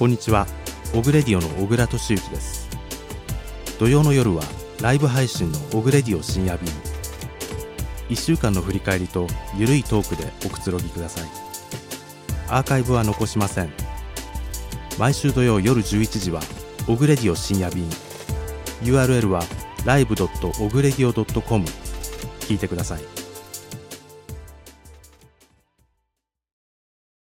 こんにちは。オグレディオの小倉俊之です。土曜の夜はライブ配信のオグレディオ深夜便。1週間の振り返りとゆるいトークでおくつろぎください。アーカイブは残しません。毎週土曜夜11時はオグレディオ深夜便。URL は live.ogredio.com 聞いてください。